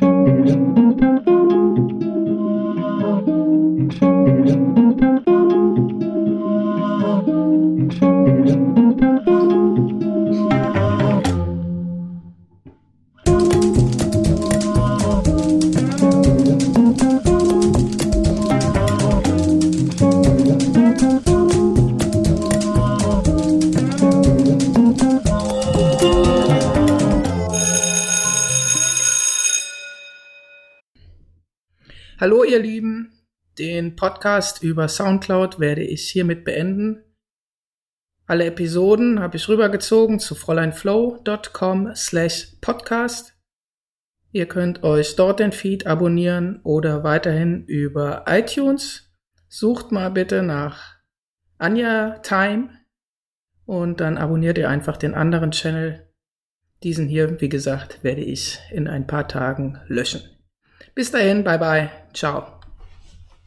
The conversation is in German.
Thank you. Hallo ihr Lieben, den Podcast über Soundcloud werde ich hiermit beenden. Alle Episoden habe ich rübergezogen zu fräuleinflow.com slash podcast. Ihr könnt euch dort den Feed abonnieren oder weiterhin über iTunes. Sucht mal bitte nach Anja Time und dann abonniert ihr einfach den anderen Channel. Diesen hier, wie gesagt, werde ich in ein paar Tagen löschen. Bis dahin, bye bye, ciao.